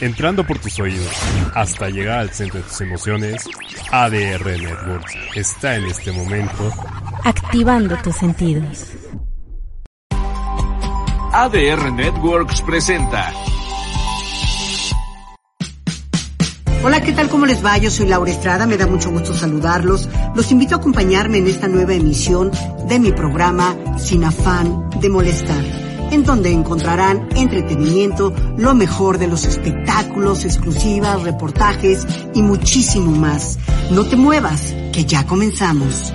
entrando por tus oídos hasta llegar al centro de tus emociones, ADR Networks está en este momento activando tus sentidos. ADR Networks presenta. Hola, ¿qué tal? ¿Cómo les va? Yo soy Laura Estrada, me da mucho gusto saludarlos. Los invito a acompañarme en esta nueva emisión de mi programa Sin afán de molestar en donde encontrarán entretenimiento, lo mejor de los espectáculos, exclusivas, reportajes y muchísimo más. No te muevas, que ya comenzamos.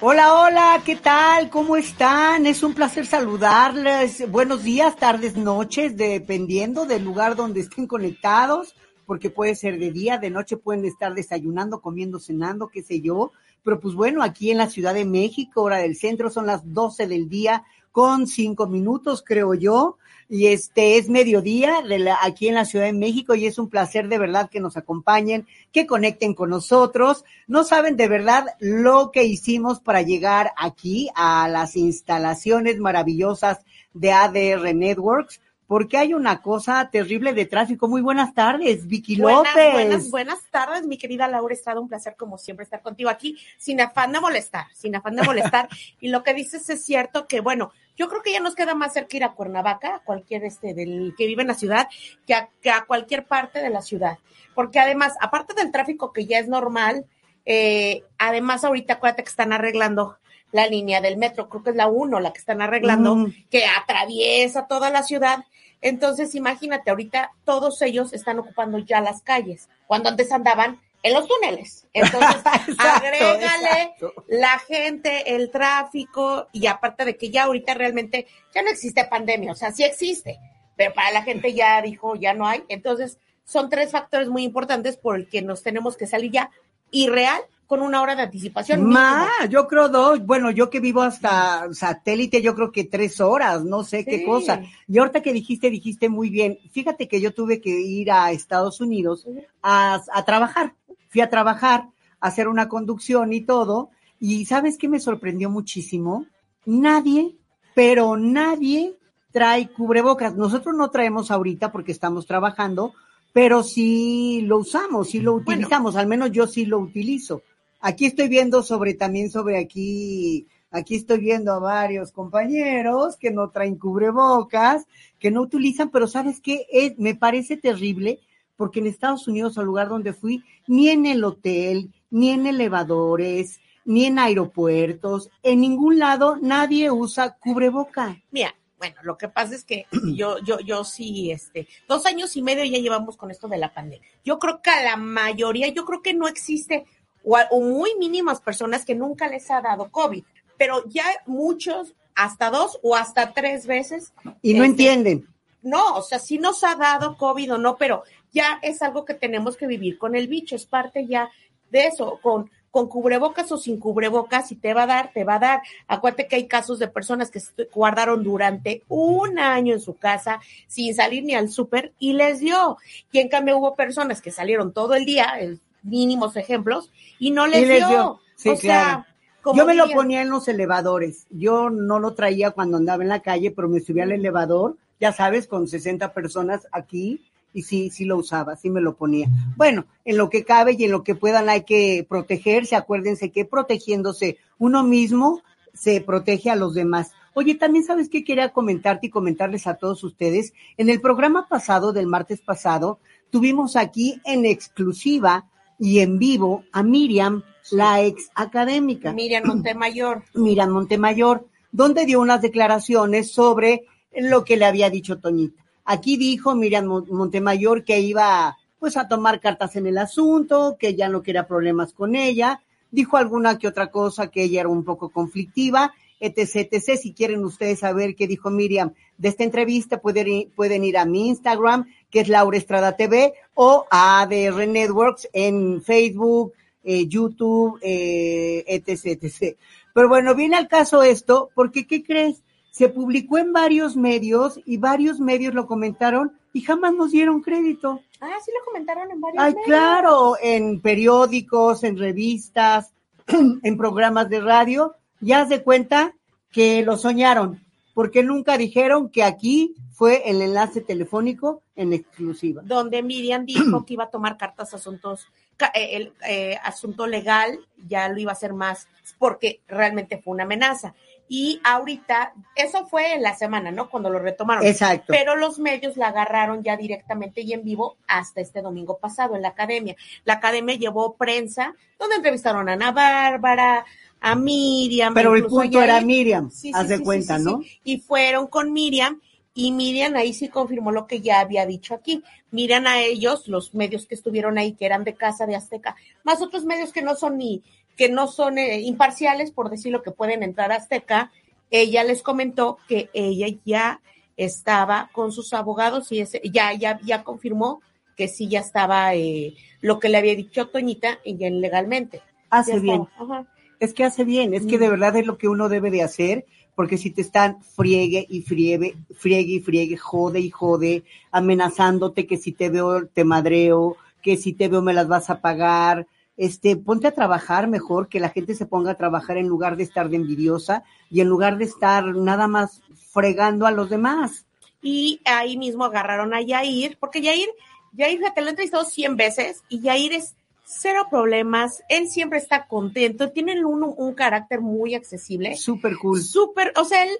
Hola, hola, ¿qué tal? ¿Cómo están? Es un placer saludarles. Buenos días, tardes, noches, dependiendo del lugar donde estén conectados, porque puede ser de día, de noche pueden estar desayunando, comiendo, cenando, qué sé yo. Pero pues bueno, aquí en la Ciudad de México, hora del centro, son las 12 del día con cinco minutos, creo yo. Y este es mediodía de la, aquí en la Ciudad de México y es un placer de verdad que nos acompañen, que conecten con nosotros. No saben de verdad lo que hicimos para llegar aquí a las instalaciones maravillosas de ADR Networks porque hay una cosa terrible de tráfico. Muy buenas tardes, Vicky buenas, López. Buenas, buenas tardes, mi querida Laura Estrada, un placer como siempre estar contigo aquí, sin afán de molestar, sin afán de molestar. y lo que dices es cierto que, bueno, yo creo que ya nos queda más cerca ir a Cuernavaca, a cualquier este del que vive en la ciudad, que a, que a cualquier parte de la ciudad. Porque además, aparte del tráfico que ya es normal, eh, además ahorita acuérdate que están arreglando la línea del metro, creo que es la 1 la que están arreglando, Mm. que atraviesa toda la ciudad. Entonces, imagínate, ahorita todos ellos están ocupando ya las calles, cuando antes andaban en los túneles. Entonces, Exacto, agrégale exacto. la gente, el tráfico, y aparte de que ya ahorita realmente ya no existe pandemia, o sea, sí existe, pero para la gente ya dijo, ya no hay. Entonces, son tres factores muy importantes por el que nos tenemos que salir ya y real con una hora de anticipación. Más, yo creo dos. Bueno, yo que vivo hasta satélite, yo creo que tres horas, no sé qué cosa. Y ahorita que dijiste, dijiste muy bien. Fíjate que yo tuve que ir a Estados Unidos a, a trabajar. Fui a trabajar, a hacer una conducción y todo. Y ¿sabes qué me sorprendió muchísimo? Nadie, pero nadie trae cubrebocas. Nosotros no traemos ahorita porque estamos trabajando, pero sí lo usamos, sí lo Bueno. utilizamos. Al menos yo sí lo utilizo. Aquí estoy viendo sobre también sobre aquí, aquí estoy viendo a varios compañeros que no traen cubrebocas, que no utilizan, pero ¿sabes qué? Me parece terrible porque en Estados Unidos, al lugar donde fui, ni en el hotel, ni en elevadores, ni en aeropuertos, en ningún lado nadie usa cubreboca. Mira, bueno, lo que pasa es que yo, yo, yo sí, este, dos años y medio ya llevamos con esto de la pandemia. Yo creo que a la mayoría, yo creo que no existe, o, a- o muy mínimas personas que nunca les ha dado COVID, pero ya muchos, hasta dos o hasta tres veces. Y no este, entienden. No, o sea, sí nos ha dado COVID o no, pero ya es algo que tenemos que vivir con el bicho, es parte ya de eso, con, con cubrebocas o sin cubrebocas, si te va a dar, te va a dar. Acuérdate que hay casos de personas que se guardaron durante un año en su casa sin salir ni al súper y les dio. Y en cambio hubo personas que salieron todo el día, mínimos ejemplos, y no les, Y les dio. dio. Sí, o sea, como Yo me lo ponía en los elevadores. Yo no lo traía cuando andaba en la calle, pero me subía al elevador, ya sabes, con 60 personas aquí, y sí, sí lo usaba, sí me lo ponía. Bueno, en lo que cabe y en lo que puedan hay que protegerse. Acuérdense que protegiéndose uno mismo se protege a los demás. Oye, también sabes que quería comentarte y comentarles a todos ustedes. En el programa pasado, del martes pasado, tuvimos aquí en exclusiva y en vivo a Miriam, la ex académica. Miriam Montemayor. Miriam Montemayor, donde dio unas declaraciones sobre lo que le había dicho Toñita. Aquí dijo Miriam Mon- Montemayor que iba pues a tomar cartas en el asunto, que ya no quería problemas con ella, dijo alguna que otra cosa que ella era un poco conflictiva, etc, etc. Si quieren ustedes saber qué dijo Miriam de esta entrevista, pueden ir, pueden ir a mi Instagram, que es Laura Estrada TV, o a ADR Networks en Facebook, eh, YouTube, eh, etc, etc. Pero bueno, viene al caso esto, porque ¿qué crees? Se publicó en varios medios y varios medios lo comentaron y jamás nos dieron crédito. Ah, sí lo comentaron en varios Ay, medios. claro, en periódicos, en revistas, en programas de radio, ya de cuenta que lo soñaron. porque nunca dijeron que aquí fue el enlace telefónico en exclusiva. donde Miriam dijo que iba a tomar cartas asuntos, eh, el eh, asunto legal, ya lo iba a hacer más, porque realmente fue una amenaza. Y ahorita, eso fue en la semana, ¿no? Cuando lo retomaron. Exacto. Pero los medios la agarraron ya directamente y en vivo hasta este domingo pasado en la academia. La academia llevó prensa, donde entrevistaron a Ana Bárbara, a Miriam. Pero el punto era. Miriam, Sí, haz de cuenta, ¿no? Y fueron con Miriam y Miriam ahí sí confirmó lo que ya había dicho aquí. Miran a ellos, los medios que estuvieron ahí, que eran de Casa de Azteca, más otros medios que no son ni, que no son eh, imparciales, por decirlo, que pueden entrar a Azteca. Ella les comentó que ella ya estaba con sus abogados y ese, ya, ya, ya confirmó que sí ya estaba eh, lo que le había dicho Toñita y legalmente. Hace Ya bien. Ajá. Es que hace bien, es que Mm. de verdad es lo que uno debe de hacer, porque si te están friegue y friegue, friegue y friegue, jode y jode, amenazándote que si te veo te madreo, que si te veo me las vas a pagar, este, ponte a trabajar mejor, que la gente se ponga a trabajar en lugar de estar de envidiosa y en lugar de estar nada más fregando a los demás. y ahí mismo agarraron a Yair, porque Yair, Yair, fíjate, lo he entrevistado 100 veces y Yair es cero problemas, él siempre está contento, tiene un, un carácter muy accesible, Súper cool. súper, o sea, él,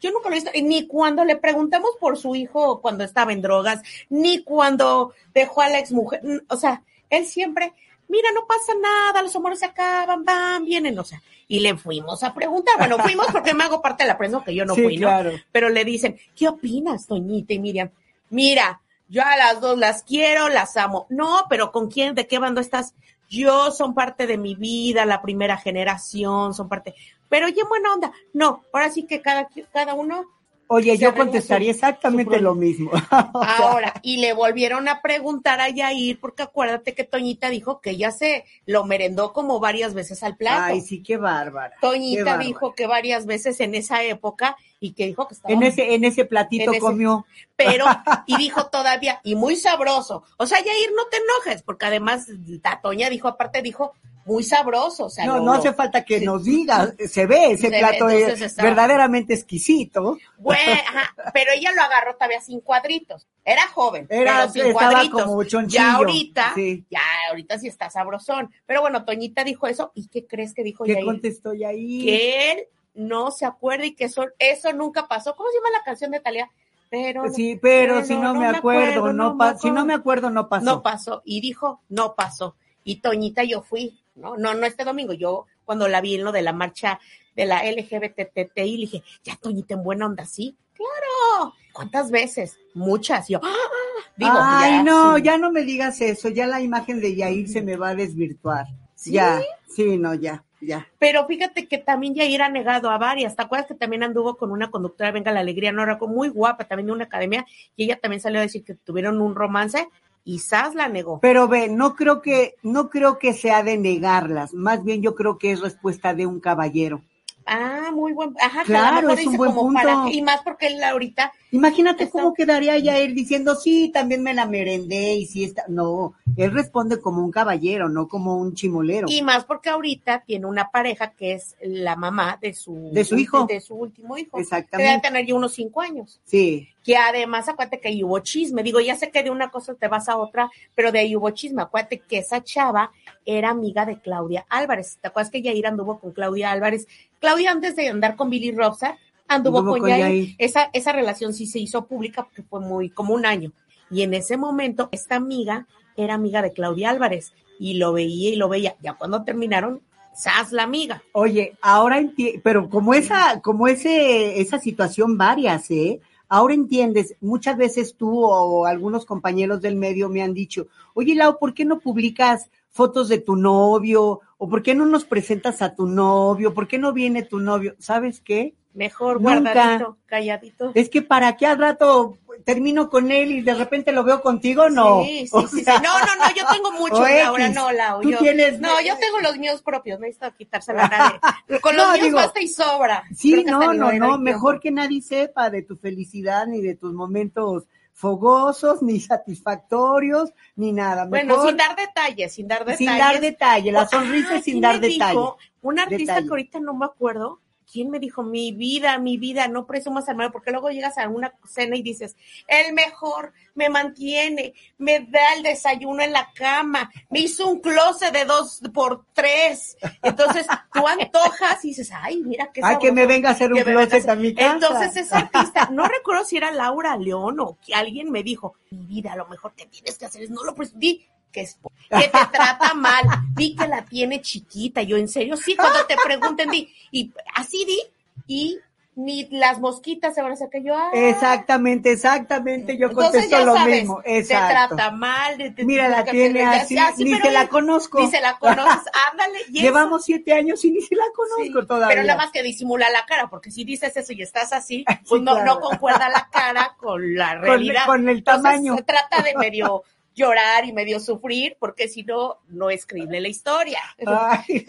yo nunca lo he visto, ni cuando le preguntamos por su hijo cuando estaba en drogas, ni cuando dejó a la exmujer, n- o sea, él siempre, mira, no pasa nada, los amores se acaban, van, vienen, o sea, y le fuimos a preguntar, bueno, fuimos porque me hago parte de la prensa, que yo no sí, fui, ¿no? claro. pero le dicen, ¿qué opinas, Toñita y Miriam? Mira, yo a las dos las quiero, las amo. No, pero ¿con quién? ¿De qué bando estás? Yo son parte de mi vida, la primera generación, son parte. Pero oye, buena onda. No, ahora sí que cada, cada uno. Oye, yo contestaría su- exactamente su lo mismo. Ahora, y le volvieron a preguntar a Yair, porque acuérdate que Toñita dijo que ella se lo merendó como varias veces al plato. Ay, sí, qué bárbara. qué Toñita bárbara. dijo que varias veces en esa época y que dijo que estaba En ese, en ese platito En ese- comió. pero, y dijo todavía, y muy sabroso. O sea, Yair, no te enojes, porque además la Toña dijo, aparte dijo, muy sabroso. O sea, No, lo- no hace falta que sí. nos diga, se ve, ese Se plato entonces es verdaderamente exquisito. Bueno, ajá, pero ella lo agarró todavía sin cuadritos. Era joven, Era- pero sin cuadritos. como ya ahorita, sí. ya ahorita sí está sabrosón. Pero bueno, Toñita dijo eso, ¿y qué crees que dijo ¿Qué Yair? contestó ya ahí? Que él no se acuerda y que eso, eso nunca pasó. ¿Cómo se llama la canción de Talía? Pero Sí, pero Pero si no, no me me acuerdo, no no si no me acuerdo, no pasó. no pasó. Y dijo, no pasó. Y Toñita, yo fui, ¿no? No, no este domingo. Yo, cuando la vi en lo de la marcha de la LGBTTI, le dije, ya, Toñita, en buena onda, ¿sí? Claro. ¿Cuántas veces? Muchas. Yo, ¡ah! digo, Ay, ya, no, sí. ya no me digas eso, ya la imagen de Yair se me va a desvirtuar. ¿Sí? Ya, sí, no, ya, ya. Pero fíjate que también Yair ha negado a varias. ¿Te acuerdas que también anduvo con una conductora Venga la Alegría? No, era como muy guapa, también de una academia, y ella también salió a decir que tuvieron un romance y Sas la negó. Pero ve, no creo que, no creo que sea de negarlas, más bien yo creo que es respuesta de un caballero. Ah, muy buen. Ajá, Claro, es un buen punto. para- y más porque él ahorita Imagínate Está- cómo quedaría Yair diciendo, sí, también me la merendé y sí está. No, él responde como un caballero, no como un chimolero. Y más porque ahorita tiene una pareja que es la mamá de su, De su hijo. De su último hijo. Que debe Exactamente. tener ya unos cinco años. Sí, Que además, acuérdate que ahí hubo chisme. Digo, ya sé que de una cosa te vas a otra, pero de ahí hubo chisme. Acuérdate que esa chava era amiga de Claudia Álvarez. ¿Te acuerdas que Yair anduvo con Claudia Álvarez? Claudia, antes de andar con Billy Robson, anduvo, Anduvo con, con Yair. Yair. Esa, esa relación sí se hizo pública porque fue muy, como un año. Y en ese momento, esta amiga era amiga de Claudia Álvarez y lo veía y lo veía. Ya cuando terminaron, ¡zas la amiga! Oye, ahora entiendo, pero como esa, como ese, esa situación varias, ¿eh? Ahora entiendes, muchas veces tú o algunos compañeros del medio me han dicho, oye Lau, ¿por qué no publicas fotos de tu novio? ¿O por qué no nos presentas a tu novio? ¿Por qué no viene tu novio? ¿Sabes qué? Mejor Nunca. guardadito, calladito. Es que para qué al rato termino con él y de repente lo veo contigo, no. Sí, sí, sí, sí. No, no, no, yo tengo muchos, X. Laura, no, Lau. Yo- tienes- No, yo tengo los míos propios, necesito quitársela a nadie. Con los No, míos digo, basta y sobra. Sí, no, no, no, mejor que nadie sepa de tu felicidad ni de tus momentos fogosos, ni satisfactorios, ni nada. Bueno, sin dar detalles, sin dar detalles. sin dar detalle, la sonrisa Ah, sin ¿quién dar detalle. Un artista Detalle. que ahorita no me acuerdo ¿quién me dijo? Mi vida, mi vida, no presumas al marido, porque luego llegas a una cena y dices, el mejor, me mantiene, me da el desayuno en la cama, me hizo un closet de dos por tres. Entonces, tú antojas y dices, ay, mira qué Ay, que me venga a hacer un closet a mi casa. Entonces, esa artista, no recuerdo si era Laura León o que alguien me dijo, mi vida, a lo mejor que tienes que hacer es no lo pres- di que es que te trata mal, di que la tiene chiquita. Yo, en serio, sí, cuando te pregunten, di, y así di, y ni las mosquitas se van a hacer que yo. ah. Exactamente, exactamente, yo Entonces, contesto lo sabes, mismo. te Exacto. trata mal. de- de- Mira, la tiene así, ni se la conozco. Ni se la conoces, ándale. y. Llevamos siete años y ni se la Sí, conozco todavía. Pero nada más que disimula la cara, porque si dices eso y estás así, Sí, pues no, claro. no concuerda la cara con la realidad. con el Entonces, tamaño. se trata de medio llorar y medio sufrir, porque si no, no es creíble la historia. Ay.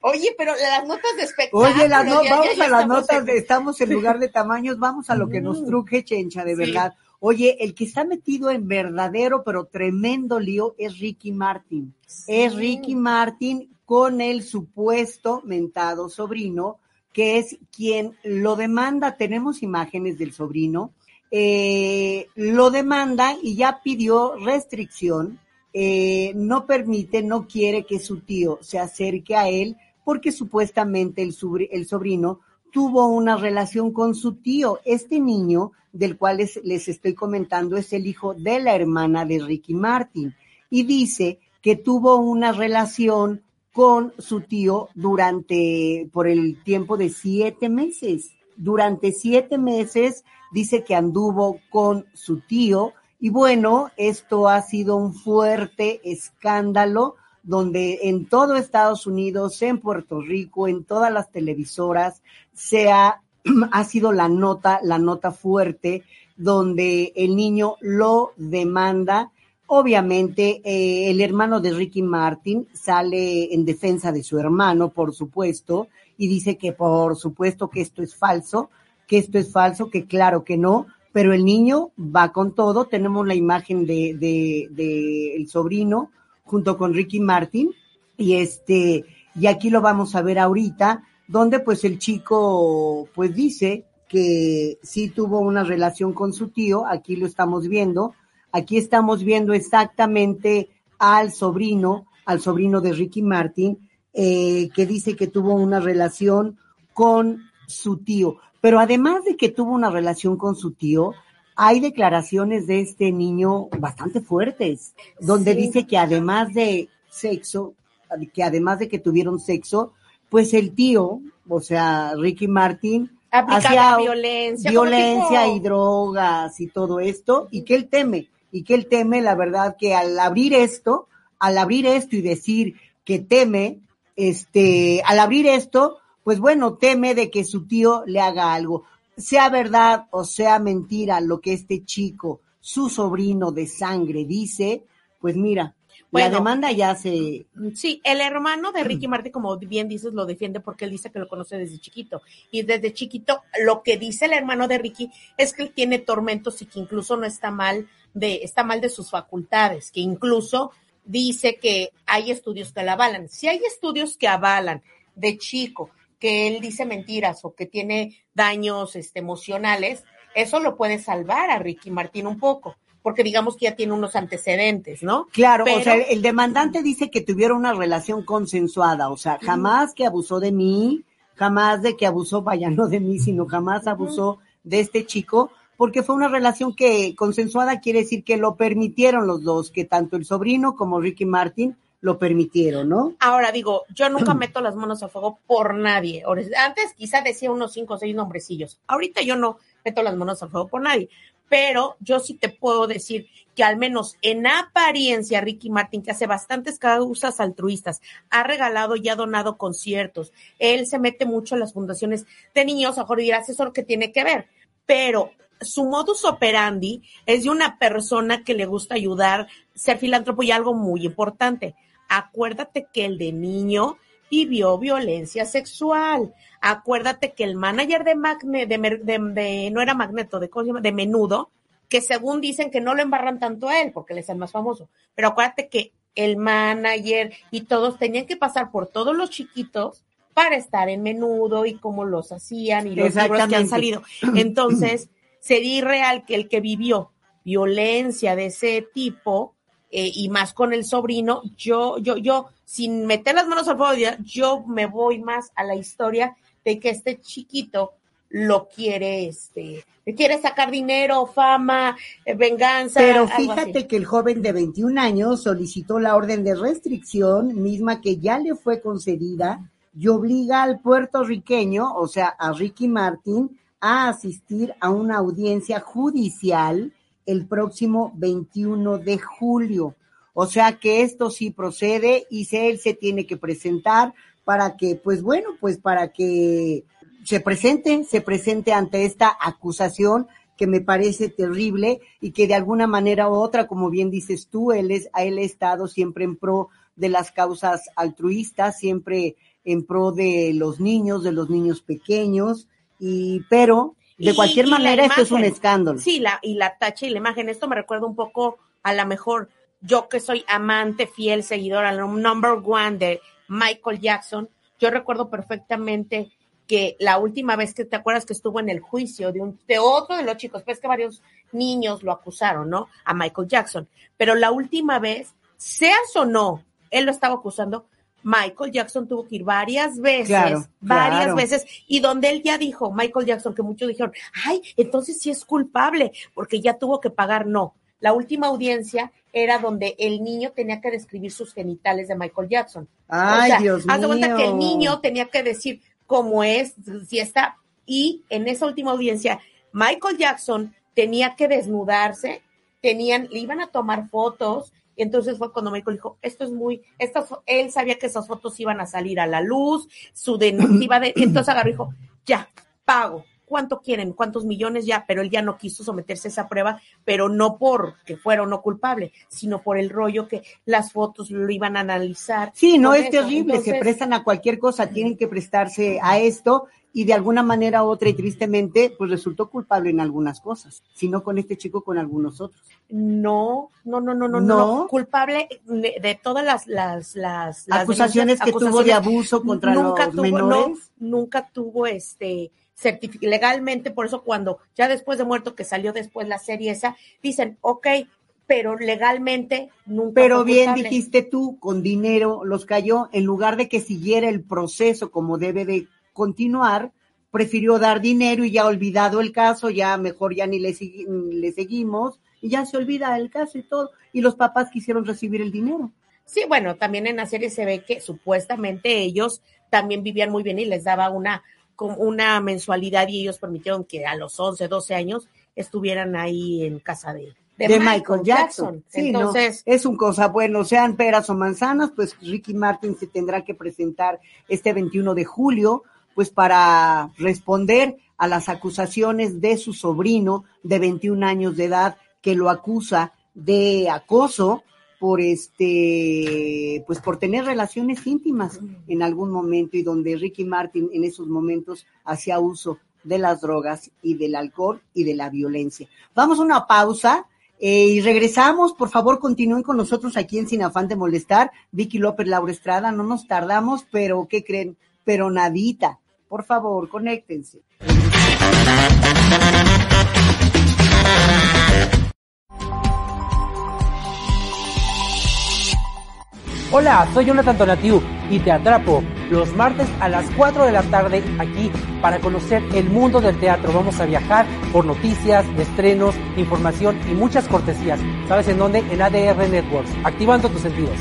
Oye, pero las notas de espectáculo. Oye, las no- ya- vamos ya a las notas, en- de, estamos en lugar de tamaños, vamos a lo que nos Mm. truje, Chencha, de Sí. verdad. Oye, el que está metido en verdadero pero tremendo lío es Ricky Martin. Es. Ricky Martin con el supuesto mentado sobrino, que es quien lo demanda. Tenemos imágenes del sobrino. Eh, lo demanda y ya pidió restricción. eh, no permite, no quiere que su tío se acerque a él porque supuestamente el, el sobrino tuvo una relación con su tío. Este niño del cual les, les estoy comentando es el hijo de la hermana de Ricky Martin y dice que tuvo una relación con su tío durante, por el tiempo de siete meses. Durante siete meses dice que anduvo con su tío y bueno, esto ha sido un fuerte escándalo donde en todo Estados Unidos, en Puerto Rico, en todas las televisoras, se ha, ha sido la nota, la nota fuerte, donde el niño lo demanda. Obviamente, eh, el hermano de Ricky Martin sale en defensa de su hermano, por supuesto, y dice que por supuesto que esto es falso, que esto es falso, que claro que no, pero el niño va con todo. Tenemos la imagen de, de, de el sobrino junto con Ricky Martin y este y aquí lo vamos a ver ahorita donde pues el chico pues dice que sí tuvo una relación con su tío, aquí lo estamos viendo, aquí estamos viendo exactamente al sobrino, al sobrino de Ricky Martin, eh, que dice que tuvo una relación con su tío. Pero además de que tuvo una relación con su tío, hay declaraciones de este niño bastante fuertes, donde Sí. dice que además de sexo, que además de que tuvieron sexo, pues el tío, o sea, Ricky Martin, hacía violencia. violencia y drogas y todo esto, y que él teme, y que él teme, la verdad, que al abrir esto, al abrir esto y decir que teme, este, al abrir esto, pues bueno, teme de que su tío le haga algo. Sea verdad o sea mentira lo que este chico, su sobrino de sangre, dice, pues mira, la demanda ya se, Sí, el hermano de Ricky Martin, como bien dices, lo defiende porque él dice que lo conoce desde chiquito. Y desde chiquito, lo que dice el hermano de Ricky es que él tiene tormentos y que incluso no está mal de, está mal de sus facultades, que incluso dice que hay estudios que la avalan. Si hay estudios que avalan de chico que él dice mentiras o que tiene daños este, emocionales, eso lo puede salvar a Ricky Martin un poco, porque digamos que ya tiene unos antecedentes, ¿no? Claro, o sea, el demandante dice que tuvieron una relación consensuada, o sea, jamás que abusó de mí, jamás de que abusó, vaya, no de mí, sino jamás abusó de este chico, porque fue una relación que consensuada quiere decir que lo permitieron los dos, que tanto el sobrino como Ricky Martin lo permitieron, ¿no? Ahora digo, yo nunca meto las manos a fuego por nadie. Antes quizá decía unos cinco o seis nombrecillos. Ahorita yo no meto las manos a fuego por nadie. Pero yo sí te puedo decir que al menos en apariencia Ricky Martin, que hace bastantes causas altruistas, ha regalado y ha donado conciertos. Él se mete mucho en las fundaciones de niños, a dirás, eso es lo que tiene que ver. Pero su modus operandi es de una persona que le gusta ayudar, ser filántropo y algo muy importante. Acuérdate que el de niño vivió violencia sexual. Acuérdate que el manager de Magne, de, Mer- de- de- no era Magneto, de, ¿cómo se llama? de Menudo, que según dicen que no lo embarran tanto a él, porque él es el más famoso. Pero acuérdate que el manager y todos tenían que pasar por todos los chiquitos para estar en menudo y cómo los hacían y los libros que han salido. Entonces, sería irreal que el que vivió violencia de ese tipo eh, y más con el sobrino, yo, yo, yo, sin meter las manos al fuego, yo me voy más a la historia de que este chiquito lo quiere, este, le quiere sacar dinero, fama, eh, venganza. Pero fíjate que el joven de 21 años solicitó la orden de restricción, misma que ya le fue concedida, y obliga al puertorriqueño, o sea, a Ricky Martin, a asistir a una audiencia judicial el próximo 21 de julio. O sea que esto sí procede y se- él se tiene que presentar para que, pues bueno, pues para que se presente, se presente ante esta acusación que me parece terrible y que de alguna manera u otra, como bien dices tú, él es, a él ha estado siempre en pro de las causas altruistas, siempre en pro de los niños, de los niños pequeños, y pero de Y- cualquier y manera esto es un escándalo. Sí, la, y la tacha y la imagen. Esto me recuerda un poco a la mejor, yo que soy amante, fiel, seguidora, number one de Michael Jackson. Yo recuerdo perfectamente que la última vez que te acuerdas que estuvo en el juicio de un de otro de los chicos, pues que varios niños lo acusaron, ¿no? A Michael Jackson. Pero la última vez, seas o no, él lo estaba acusando, Michael Jackson tuvo que ir varias veces, Claro, varias claro. veces, y donde él ya dijo, Michael Jackson, que muchos dijeron, ay, entonces sí es culpable, porque ya tuvo que pagar, no. La última audiencia era donde el niño tenía que describir sus genitales de Michael Jackson. Ay, o sea, Dios haz de cuenta que el niño tenía que decir cómo es, si está, y en esa última audiencia, Michael Jackson tenía que desnudarse, tenían, le iban a tomar fotos, y entonces fue cuando Michael dijo, esto es muy, estas, él sabía que esas fotos iban a salir a la luz, su denuncia iba de, entonces agarró y dijo, ya, pago. ¿Cuánto quieren? ¿Cuántos millones ya? Pero él ya no quiso someterse a esa prueba, pero no porque fuera o no culpable, sino por el rollo que las fotos lo iban a analizar. Sí, no es eso. terrible, se prestan a cualquier cosa, tienen que prestarse a esto y de alguna manera u otra y tristemente, pues resultó culpable en algunas cosas, sino con este chico con algunos otros. No, no, no, no, no, ¿No? no. Culpable de, de todas las, las, las, las Acusaciones que tuvo de abuso contra nunca los tuvo, menores. No, nunca tuvo este legalmente, por eso cuando ya después de muerto que salió después la serie esa, dicen, ok, pero legalmente nunca Pero bien dijiste tú, con dinero los cayó, en lugar de que siguiera el proceso como debe de continuar, prefirió dar dinero y ya olvidado el caso, ya mejor ya ni le, le seguimos y ya se olvida el caso y todo. Y los papás quisieron recibir el dinero. Sí, bueno, también en la serie se ve que supuestamente ellos también vivían muy bien y les daba una, como una mensualidad y ellos permitieron que a los 11, 12 años estuvieran ahí en casa de, de, Michael Jackson. Sí, no, Entonces, es un cosa bueno, sean peras o manzanas, pues Ricky Martin se tendrá que presentar este 21 de julio, pues para responder a las acusaciones de su sobrino de 21 años de edad que lo acusa de acoso por este, pues por tener relaciones íntimas en algún momento y donde Ricky Martin en esos momentos hacía uso de las drogas y del alcohol y de la violencia. Vamos a una pausa. eh, y regresamos, por favor, continúen con nosotros aquí en Sin Afán de Molestar. Vicky López, Laura Estrada, no nos tardamos, pero ¿qué creen? Pero nadita. Por favor, conéctense. Hola, soy Jonathan Tonatiu y te atrapo los martes a las 4 de la tarde aquí para conocer el mundo del teatro. Vamos a viajar por noticias, estrenos, información y muchas cortesías. ¿Sabes en dónde? En ADR Networks, activando tus sentidos.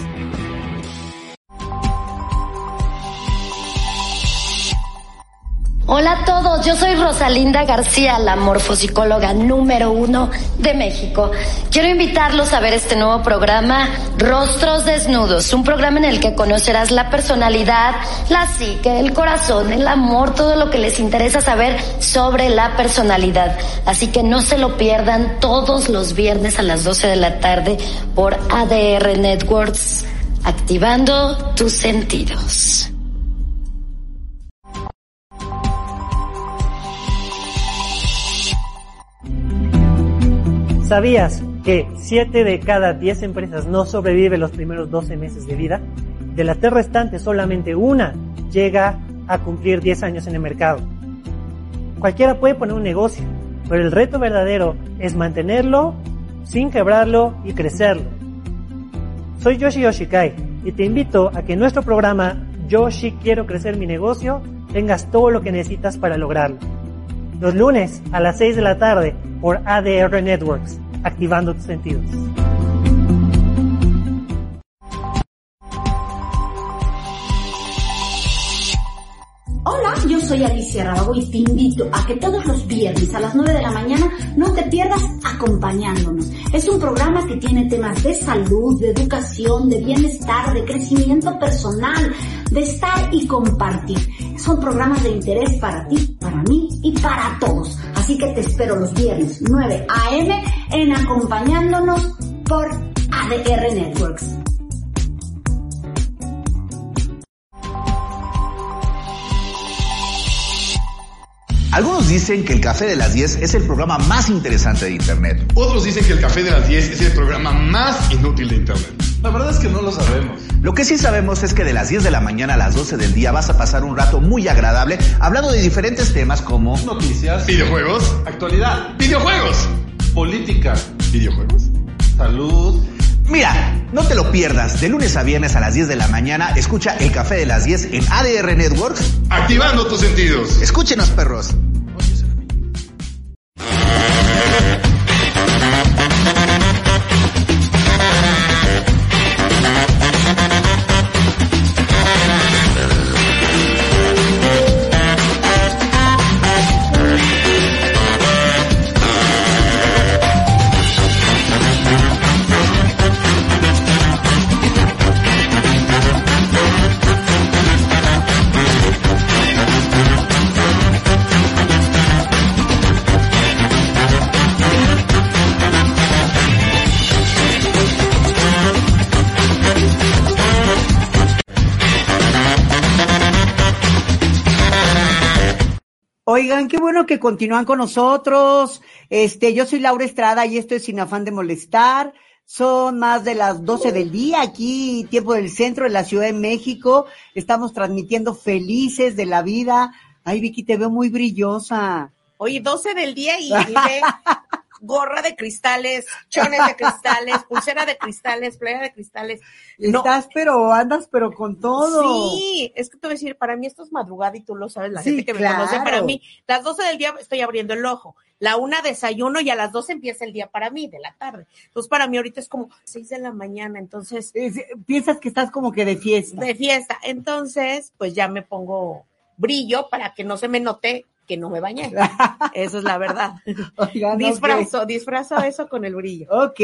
Hola a todos, yo soy Rosalinda García, la morfopsicóloga número uno de México. Quiero invitarlos a ver este nuevo programa, Rostros Desnudos, un programa en el que conocerás la personalidad, la psique, el corazón, el amor, todo lo que les interesa saber sobre la personalidad. Así que no se lo pierdan todos los viernes a las 12 de la tarde por ADR Networks, activando tus sentidos. ¿Sabías que 7 de cada 10 empresas no sobreviven los primeros 12 meses de vida? De las tres restantes, solamente una llega a cumplir 10 años en el mercado. Cualquiera puede poner un negocio, pero el reto verdadero es mantenerlo sin quebrarlo y crecerlo. Soy Yoshi Yoshikai y te invito a que en nuestro programa Yoshi Quiero Crecer Mi Negocio tengas todo lo que necesitas para lograrlo. Los lunes a las 6 de la tarde por ADR Networks, activando tus sentidos. Hola, yo soy Alicia Rabago y te invito a que todos los viernes a las 9 de la mañana no te pierdas acompañándonos. Es un programa que tiene temas de salud, de educación, de bienestar, de crecimiento personal, de estar y compartir. Son programas de interés para ti, para mí y para todos. Así que te espero los viernes 9 a.m. en acompañándonos por ADR Networks. Algunos dicen que el Café de las 10 es el programa más interesante de Internet. Otros dicen que el Café de las 10 es el programa más inútil de Internet. La verdad es que no lo sabemos. Lo que sí sabemos es que de las 10 de la mañana a las 12 del día vas a pasar un rato muy agradable hablando de diferentes temas como noticias, videojuegos, actualidad, videojuegos, política, videojuegos, salud. Mira, no te lo pierdas. De lunes a viernes a las 10 de la mañana, escucha el café de las 10 en ADR Networks. Activando tus sentidos. Escúchenos, perros. Oigan, qué bueno que continúan con nosotros. Este, yo soy Laura Estrada y esto es Sin Afán de Molestar. Son más de las 12 del día aquí, tiempo del centro de la Ciudad de México. Estamos transmitiendo felices de la vida. Ay, Vicky, te veo muy brillosa. Oye, 12 del día y gorra de cristales, chones de cristales, pulsera de cristales, playa de cristales. No. Estás, pero andas, pero con todo. Sí, es que te voy a decir, para mí esto es madrugada y tú lo sabes, la Sí, gente que claro. me conoce, para mí, las 12 del día estoy abriendo el ojo, la una desayuno y a las 12 empieza el día para mí, de la tarde. Entonces, para mí ahorita es como 6 de la mañana, entonces, Es- piensas que estás como que de fiesta. de fiesta. Entonces, pues ya me pongo brillo para que no se me note que no me bañé. Eso es la verdad. Oigan, Disfrazo, disfrazo eso con el brillo. Ok,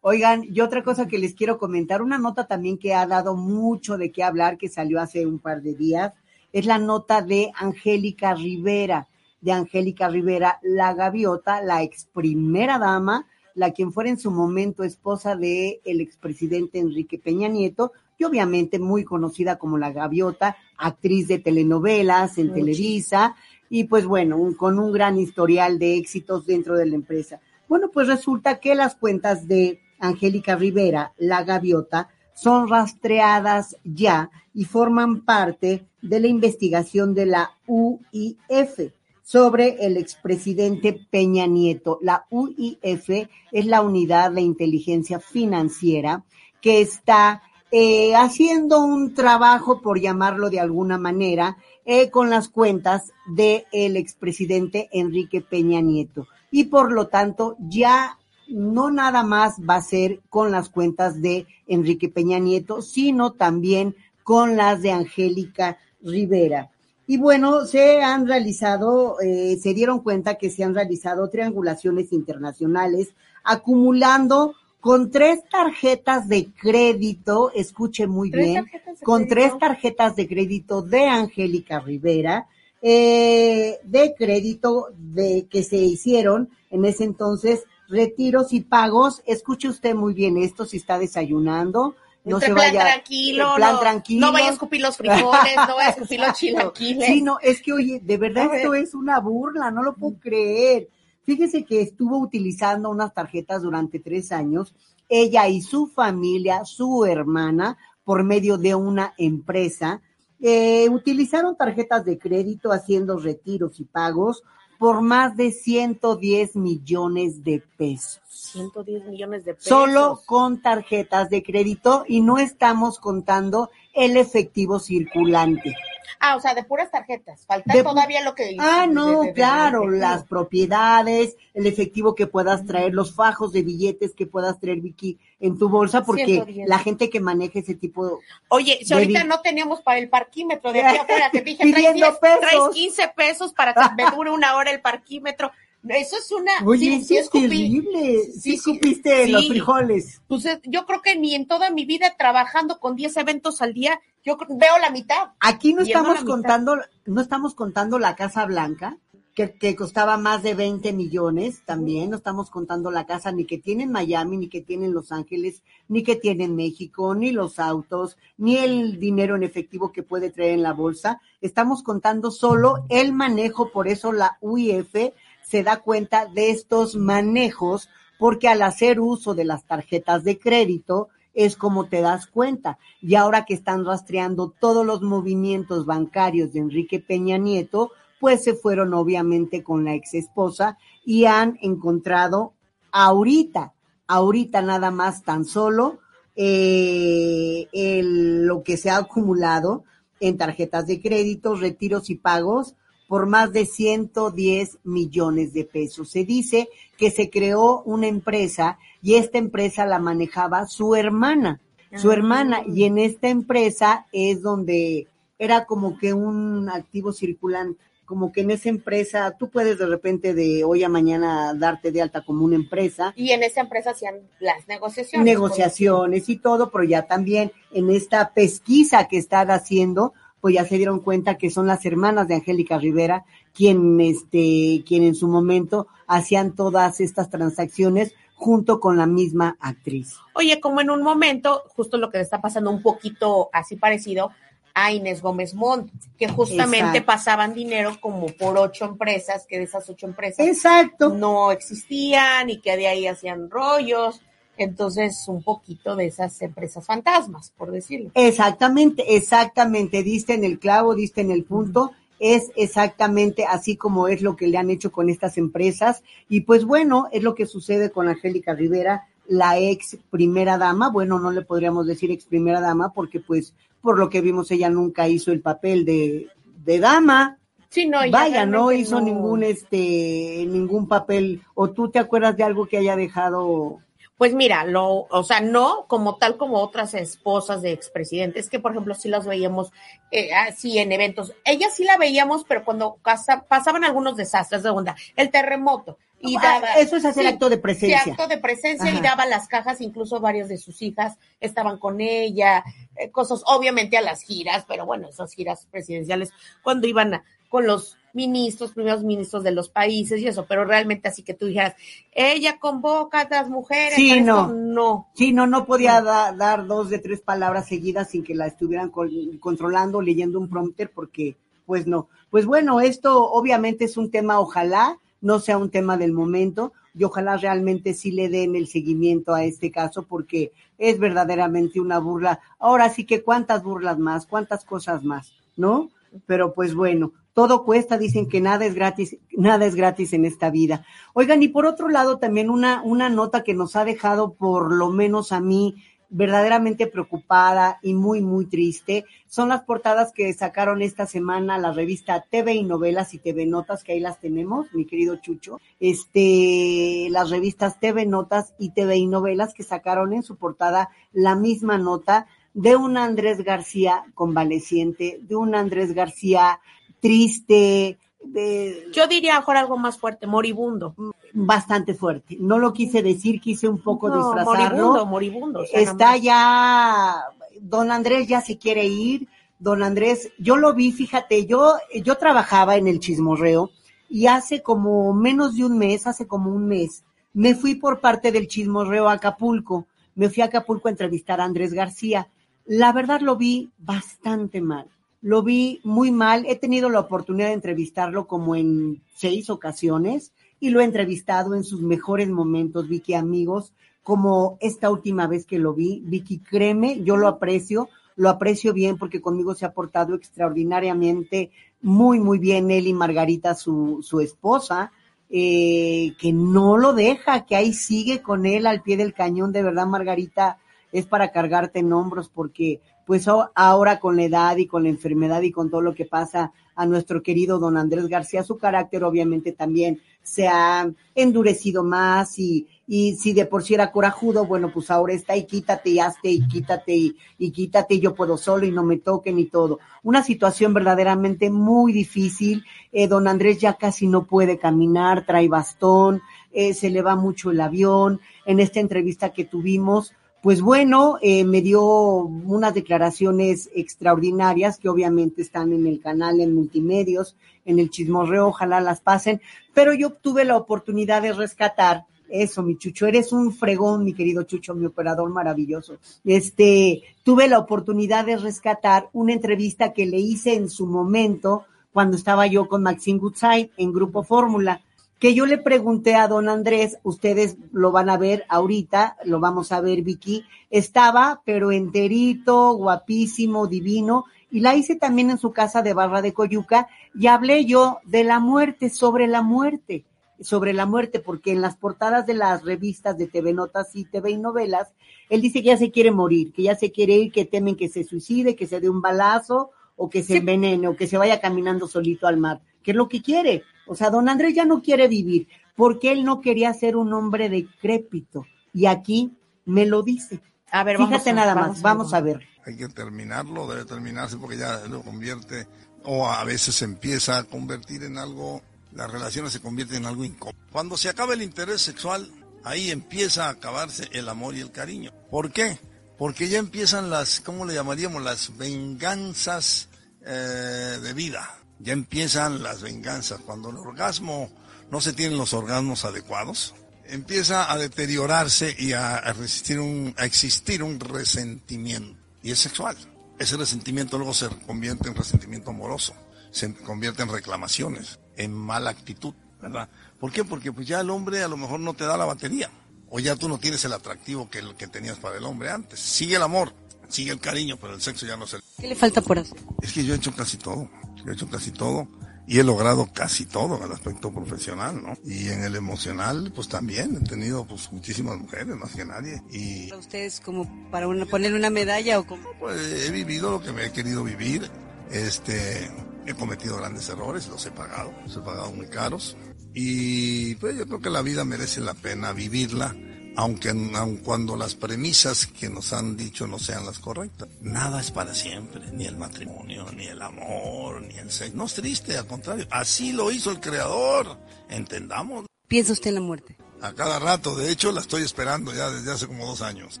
oigan, y otra cosa que les quiero comentar, una nota también que ha dado mucho de qué hablar, que salió hace un par de días, es la nota de Angélica Rivera, de Angélica Rivera, la gaviota, la ex primera dama, la quien fuera en su momento esposa de el expresidente Enrique Peña Nieto, y obviamente muy conocida como la gaviota, actriz de telenovelas en Televisa, y pues bueno, un- con un gran historial de éxitos dentro de la empresa. Bueno, pues resulta que las cuentas de Angélica Rivera, la gaviota, son rastreadas ya y forman parte de la investigación de la UIF sobre el expresidente Peña Nieto. La UIF es la unidad de inteligencia financiera que está eh, haciendo un trabajo, por llamarlo de alguna manera, eh, con las cuentas del expresidente Enrique Peña Nieto. Y por lo tanto, ya no nada más va a ser con las cuentas de Enrique Peña Nieto, sino también con las de Angélica Rivera. Y bueno, se han realizado, eh, se dieron cuenta que se han realizado triangulaciones internacionales acumulando con tres tarjetas de crédito, escuche muy ¿Tres bien, con crédito? tres tarjetas de crédito de Angélica Rivera, eh, de crédito de que se hicieron en ese entonces retiros y pagos. Escuche usted muy bien esto si está desayunando. No Entre se plan vaya, tranquilo, plan no, tranquilo. no vaya a escupir los frijoles, no vaya a escupir los chilaquiles. Sí, no, es que oye, de verdad esto es una burla, no lo puedo creer. Fíjese que estuvo utilizando unas tarjetas durante tres años, ella y su familia, su hermana, por medio de una empresa, eh, utilizaron tarjetas de crédito haciendo retiros y pagos por más de 110 millones de pesos. 110 millones de pesos. Solo con tarjetas de crédito y no estamos contando el efectivo circulante. Ah, o sea, de puras tarjetas. Falta De- todavía lo que Ah, de- no, de- de- claro, de- las propiedades, el efectivo que puedas traer, los fajos de billetes que puedas traer, Vicky, en tu bolsa, porque 110. la gente que maneja ese tipo Oye, si de ahorita no teníamos para el parquímetro de aquí afuera, que dije, traes, Pidiendo 10, traes pesos. 15 pesos para que me dure una hora el parquímetro. Eso es una... Oye, sí, eso sí es escupí. terrible. Sí, escupiste sí. los frijoles. Pues eh, yo creo que ni en toda mi vida trabajando con 10 eventos al día, yo veo la mitad. Aquí no estamos mitad. contando, no estamos contando la Casa Blanca, que, que costaba más de 20 millones también, no estamos contando la casa ni que tiene en Miami, ni que tiene en Los Ángeles, ni que tiene en México, ni los autos, ni el dinero en efectivo que puede traer en la bolsa. Estamos contando solo el manejo, por eso la UIF se da cuenta de estos manejos, porque al hacer uso de las tarjetas de crédito, es como te das cuenta. Y ahora que están rastreando todos los movimientos bancarios de Enrique Peña Nieto, pues se fueron obviamente con la ex esposa y han encontrado ahorita, ahorita nada más tan solo eh, el- lo que se ha acumulado en tarjetas de crédito, retiros y pagos por más de 110 millones de pesos. Se dice que se creó una empresa y esta empresa la manejaba su hermana, su Ah. hermana, y en esta empresa es donde era como que un activo circulante, como que en esa empresa tú puedes de repente de hoy a mañana darte de alta como una empresa, Y en esa empresa hacían las negociaciones. negociaciones y todo, pero ya también en esta pesquisa que están haciendo, pues ya se dieron cuenta que son las hermanas de Angélica Rivera quien este quien en su momento hacían todas estas transacciones junto con la misma actriz. Oye, como en un momento, justo lo que le está pasando un poquito así parecido a Inés Gómez Montt, que justamente Exacto. pasaban dinero como por ocho empresas, que de esas ocho empresas Exacto. no existían y que de ahí hacían rollos. Entonces, un poquito de esas empresas fantasmas, por decirlo. Exactamente, exactamente, diste en el clavo, diste en el punto, es exactamente así como es lo que le han hecho con estas empresas. Y pues bueno, es lo que sucede con Angélica Rivera, la ex primera dama, bueno, no le podríamos decir ex primera dama porque pues por lo que vimos ella nunca hizo el papel de, de dama, Sí, no, vaya, no hizo no- ningún este, ningún papel, o tú te acuerdas de algo que haya dejado Pues mira, lo, o sea, no como tal como otras esposas de expresidentes, que por ejemplo sí las veíamos eh, así en eventos. Ella sí la veíamos, pero cuando casa- pasaban algunos desastres de onda, el terremoto. Y Ah, daba, eso es hacer acto de sí, presencia. acto de presencia y daba las cajas, incluso varias de sus hijas estaban con ella, eh, cosas, obviamente a las giras, pero bueno, esas giras presidenciales, cuando iban a- con los ministros, primeros ministros de los países y eso, pero realmente así que tú dijeras, ella convoca a las mujeres. Sí, a esto", no. No. Sí, no, no podía da- dar dos de tres palabras seguidas sin que la estuvieran col- controlando, leyendo un prompter, porque, pues no. Pues bueno, esto obviamente es un tema, ojalá no sea un tema del momento, y ojalá realmente sí le den el seguimiento a este caso, porque es verdaderamente una burla. Ahora sí que cuántas burlas más, cuántas cosas más, ¿no? Pero pues bueno, todo cuesta, dicen que nada es gratis, nada es gratis en esta vida. Oigan, y por otro lado también una, una nota que nos ha dejado por lo menos a mí verdaderamente preocupada y muy, muy triste, son las portadas que sacaron esta semana la revista TV y Novelas y TV Notas, que ahí las tenemos, mi querido Chucho, este, las revistas TV Notas y TV y Novelas que sacaron en su portada la misma nota de un Andrés García convaleciente, de un Andrés García triste, de, Yo diría mejor algo más fuerte, moribundo. bastante fuerte. No lo quise decir, quise un poco No, disfrazarlo. moribundo, moribundo. o sea, nada Está ya, don Andrés ya se quiere ir. Don Andrés, yo lo vi, fíjate, yo, yo trabajaba en el chismorreo y hace como menos de un mes, hace como un mes, me fui por parte del chismorreo a Acapulco. Me fui a Acapulco a entrevistar a Andrés García. La verdad lo vi bastante mal. Lo vi muy mal. He tenido la oportunidad de entrevistarlo como en seis ocasiones y lo he entrevistado en sus mejores momentos, Vicky, amigos, como esta última vez que lo vi. Vicky, créeme, yo lo aprecio lo aprecio bien porque conmigo se ha portado extraordinariamente muy, muy bien él y Margarita, su, su esposa, eh, que no lo deja, que ahí sigue con él al pie del cañón. De verdad, Margarita, es para cargarte en hombros porque pues ahora con la edad y con la enfermedad y con todo lo que pasa a nuestro querido don Andrés García, su carácter obviamente también se ha endurecido más y, y si de por sí era corajudo, bueno, pues ahora está y quítate y hazte y quítate y, y quítate y yo puedo solo y no me toquen y todo. Una situación verdaderamente muy difícil. Eh, don Andrés ya casi no puede caminar, trae bastón, eh, se le va mucho el avión. En esta entrevista que tuvimos, pues bueno, eh, me dio unas declaraciones extraordinarias que obviamente están en el canal en multimedios, en el chismorreo, ojalá las pasen, pero yo tuve la oportunidad de rescatar eso, mi Chucho, eres un fregón, mi querido Chucho, mi operador maravilloso. Este, tuve la oportunidad de rescatar una entrevista que le hice en su momento cuando estaba yo con Maxine Goodside en Grupo Fórmula que yo le pregunté a don Andrés, ustedes lo van a ver ahorita, lo vamos a ver Vicky, estaba pero enterito, guapísimo, divino, y la hice también en su casa de Barra de Coyuca, y hablé yo de la muerte, sobre la muerte, sobre la muerte, porque en las portadas de las revistas de TV Notas y TV y novelas, él dice que ya se quiere morir, que ya se quiere ir, que temen que se suicide, que se dé un balazo, o que se envenene, o que se vaya caminando solito al mar, que es lo que quiere o sea, don Andrés ya no quiere vivir porque él no quería ser un hombre decrépito. Y aquí me lo dice. A ver, Fíjate vamos nada más, vamos a ver. Hay que terminarlo, debe terminarse porque ya lo convierte, o a veces se empieza a convertir en algo, las relaciones se convierten en algo incómodo. Cuando se acaba el interés sexual, ahí empieza a acabarse el amor y el cariño. ¿Por qué? Porque ya empiezan las, ¿cómo le llamaríamos? Las venganzas eh, de vida. Ya empiezan las venganzas. Cuando el orgasmo, no se tienen los orgasmos adecuados, empieza a deteriorarse y a, a resistir un, a existir un resentimiento. Y es sexual. Ese resentimiento luego se convierte en resentimiento amoroso. Se convierte en reclamaciones, en mala actitud, ¿verdad? ¿Por qué? Porque pues ya el hombre a lo mejor no te da la batería. O ya tú no tienes el atractivo que, que tenías para el hombre antes. Sigue el amor, sigue el cariño, pero el sexo ya no se... ¿Qué le falta por hacer? Es que yo he hecho casi todo. Yo he hecho casi todo y he logrado casi todo en el aspecto profesional, ¿no? Y en el emocional, pues también he tenido pues muchísimas mujeres, más que nadie. Y ¿Para ustedes como para una, ponerle una medalla o como? pues he vivido lo que me he querido vivir. Este, he cometido grandes errores, los he pagado, los he pagado muy caros. Y pues yo creo que la vida merece la pena vivirla, aunque aun cuando las premisas que nos han dicho no sean las correctas. Nada es para siempre, ni el matrimonio, ni el amor, ni el sexo. No es triste, al contrario, así lo hizo el creador. Entendamos. ¿Piensa usted en la muerte? A cada rato, de hecho la estoy esperando ya desde hace como dos años.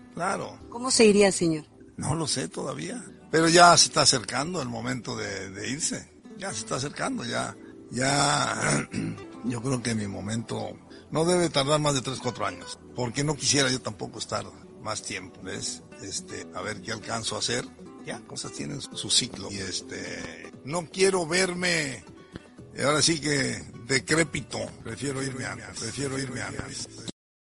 Claro. ¿Cómo se iría, señor? No lo sé todavía. Pero ya se está acercando el momento de, de irse. Ya se está acercando, ya. Ya. Yo creo que mi momento no debe tardar más de 3, 4 años. Porque no quisiera yo tampoco estar más tiempo, ¿ves? Este, a ver qué alcanzo a hacer. Ya, cosas tienen su, ciclo. Y este, no quiero verme, ahora sí que decrépito. Prefiero irme antes, prefiero irme antes.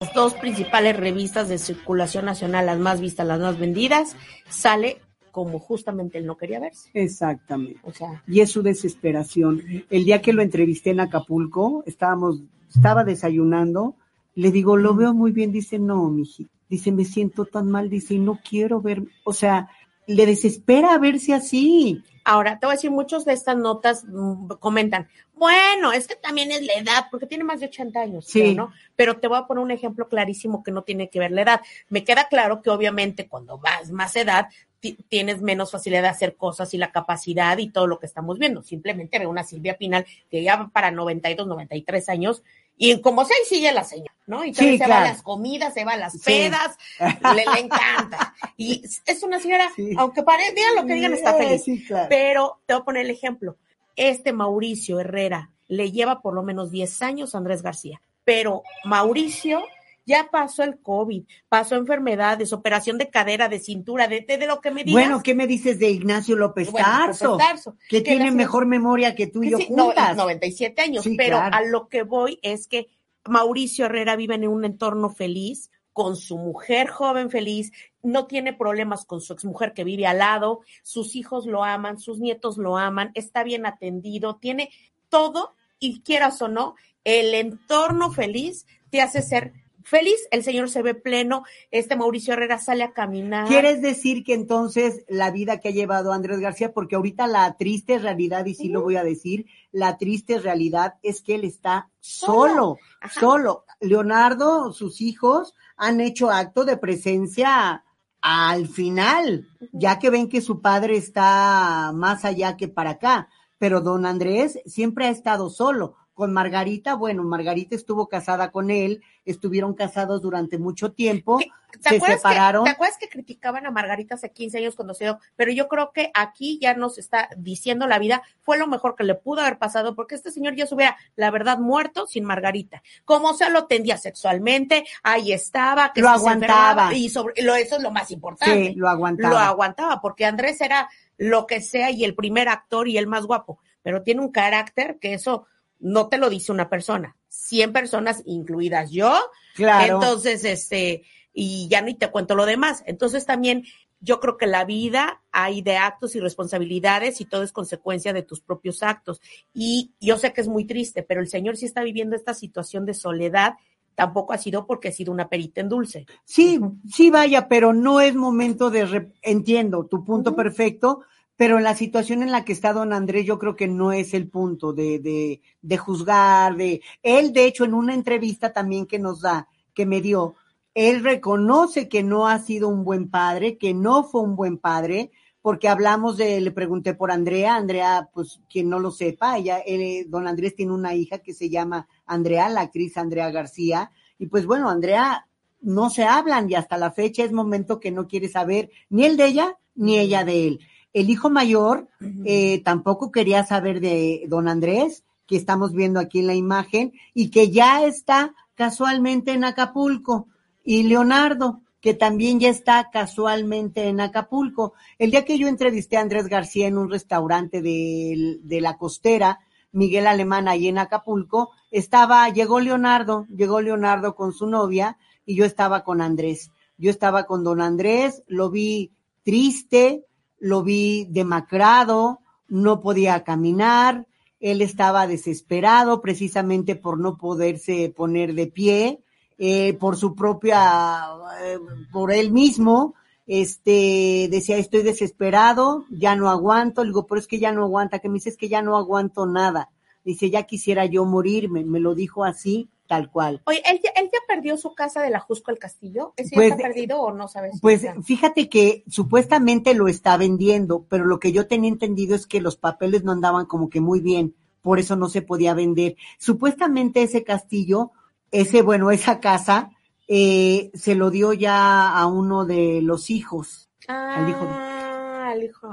Las dos principales revistas de circulación nacional, las más vistas, las más vendidas, sale como justamente él no quería verse. Exactamente. O sea, Y es su desesperación. El día que lo entrevisté en Acapulco, estábamos, estaba desayunando, le digo, lo veo muy bien, dice, no, miji, dice, me siento tan mal, dice, no quiero ver, o sea, le desespera verse así. Ahora, te voy a decir, muchos de estas notas mm, comentan, bueno, es que también es la edad, porque tiene más de 80 años, Sí. creo, ¿no? Pero te voy a poner un ejemplo clarísimo que no tiene que ver la edad. Me queda claro que obviamente cuando vas más edad, ti- tienes menos facilidad de hacer cosas y la capacidad y todo lo que estamos viendo. Simplemente ve una Silvia Pinal que ya para 92, 93 años y en como sea y sigue la señora, ¿no? Y también Sí, se va a claro. las comidas, se va a las Sí. pedas, le, le encanta. Y es una señora, aunque pare, digan lo que digan, está feliz. claro. Pero te voy a poner el ejemplo. Este Mauricio Herrera le lleva por lo menos 10 años a Andrés García, pero Mauricio ya pasó el COVID, pasó enfermedades, operación de cadera, de cintura, de, de, de lo que me digas. Bueno, ¿qué me dices de Ignacio López Bueno, Tarso? López Tarso, que que tiene mejor memoria que tú y Que yo sí, no, juntas. 97 años, Sí, pero claro. a lo que voy es que Mauricio Herrera vive en un entorno feliz con su mujer joven feliz, no tiene problemas con su exmujer que vive al lado, sus hijos lo aman, sus nietos lo aman, está bien atendido, tiene todo y quieras o no, el entorno feliz te hace ser feliz, el señor se ve pleno, este Mauricio Herrera sale a caminar. ¿Quieres decir que entonces la vida que ha llevado Andrés García, porque ahorita la triste realidad, y sí lo voy a decir, la triste realidad es que él está solo, solo. Leonardo, sus hijos han hecho acto de presencia al final, ya que ven que su padre está más allá que para acá, pero don Andrés siempre ha estado solo con Margarita, bueno, Margarita estuvo casada con él, estuvieron casados durante mucho tiempo, se separaron. Que, ¿Te acuerdas que criticaban a Margarita hace 15 años cuando se dio? Pero yo creo que aquí ya nos está diciendo la vida, fue lo mejor que le pudo haber pasado, porque este señor ya se hubiera, la verdad, muerto sin Margarita. Como se lo tendía sexualmente, ahí estaba, que lo aguantaba. Y sobre, lo, eso es lo más importante. Sí, lo aguantaba. Lo aguantaba, porque Andrés era lo que sea y el primer actor y el más guapo, pero tiene un carácter que eso no te lo dice una persona, 100 personas incluidas yo. Claro. Entonces, este, y ya ni te cuento lo demás. Entonces también yo creo que la vida hay de actos y responsabilidades y todo es consecuencia de tus propios actos. Y yo sé que es muy triste, pero el Señor sí está viviendo esta situación de soledad. Tampoco ha sido porque ha sido una perita en dulce. Sí, sí, vaya, pero no es momento de, entiendo tu punto perfecto, pero en la situación en la que está don Andrés, yo creo que no es el punto de, de, de juzgar, de él, de hecho, en una entrevista también que nos da, que me dio, él reconoce que no ha sido un buen padre, que no fue un buen padre, porque hablamos de, le pregunté por Andrea, Andrea, pues quien no lo sepa, ella, él, don Andrés tiene una hija que se llama Andrea, la actriz Andrea García, y pues bueno, Andrea no se hablan y hasta la fecha es momento que no quiere saber ni él de ella ni ella de él. El hijo mayor eh, tampoco quería saber de don Andrés, que estamos viendo aquí en la imagen, y que ya está casualmente en Acapulco. Y Leonardo, que también ya está casualmente en Acapulco. El día que yo entrevisté a Andrés García en un restaurante de, de la costera, Miguel Alemán, ahí en Acapulco, estaba, llegó Leonardo, llegó Leonardo con su novia y yo estaba con Andrés. Yo estaba con don Andrés, lo vi triste, lo vi demacrado, no podía caminar, él estaba desesperado precisamente por no poderse poner de pie, eh, por su propia, eh, por él mismo, este, decía, estoy desesperado, ya no aguanto, le digo, pero es que ya no aguanta, que me dice, es que ya no aguanto nada. Dice, ya quisiera yo morirme, me lo dijo así, tal cual. Oye, ¿él ya, él ya perdió su casa de la Jusco al Castillo? ¿Ese pues, ya está perdido o no sabes? Pues fíjate que supuestamente lo está vendiendo, pero lo que yo tenía entendido es que los papeles no andaban como que muy bien, por eso no se podía vender. Supuestamente ese castillo, ese, bueno, esa casa, eh, se lo dio ya a uno de los hijos. Ah, al hijo. De... al hijo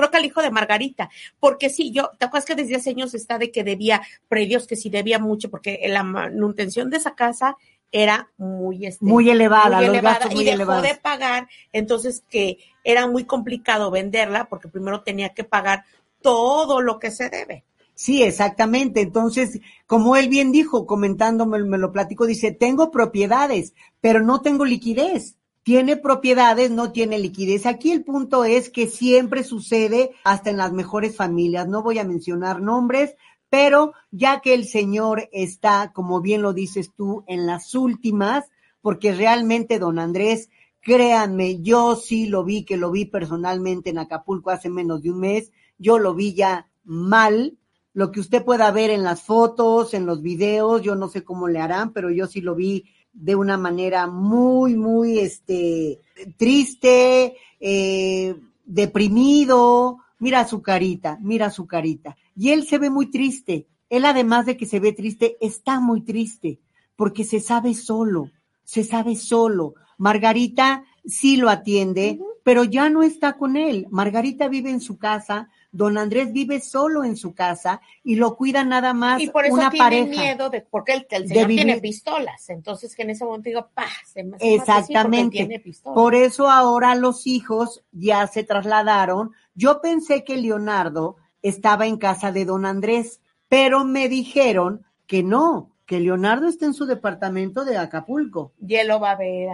creo que al hijo de Margarita, porque sí, yo, ¿te acuerdas que desde hace años está de que debía predios, que sí debía mucho, porque la manutención de esa casa era muy, este, muy elevada, muy los elevada gastos muy y dejó elevados. de pagar, entonces que era muy complicado venderla porque primero tenía que pagar todo lo que se debe. Sí, exactamente. Entonces, como él bien dijo, comentándome, me lo platico, dice, tengo propiedades, pero no tengo liquidez tiene propiedades, no tiene liquidez. Aquí el punto es que siempre sucede hasta en las mejores familias. No voy a mencionar nombres, pero ya que el señor está, como bien lo dices tú, en las últimas, porque realmente, don Andrés, créanme, yo sí lo vi, que lo vi personalmente en Acapulco hace menos de un mes, yo lo vi ya mal. Lo que usted pueda ver en las fotos, en los videos, yo no sé cómo le harán, pero yo sí lo vi de una manera muy, muy este, triste, eh, deprimido. Mira su carita, mira su carita. Y él se ve muy triste. Él, además de que se ve triste, está muy triste, porque se sabe solo, se sabe solo. Margarita sí lo atiende, pero ya no está con él. Margarita vive en su casa, Don Andrés vive solo en su casa y lo cuida nada más y por eso una tiene pareja. miedo de porque el, el señor vivir- tiene pistolas entonces que en ese momento digo pa se me Exactamente. tiene pistolas. Por eso ahora los hijos ya se trasladaron. Yo pensé que Leonardo estaba en casa de don Andrés, pero me dijeron que no, que Leonardo está en su departamento de Acapulco. Y él lo va a ver.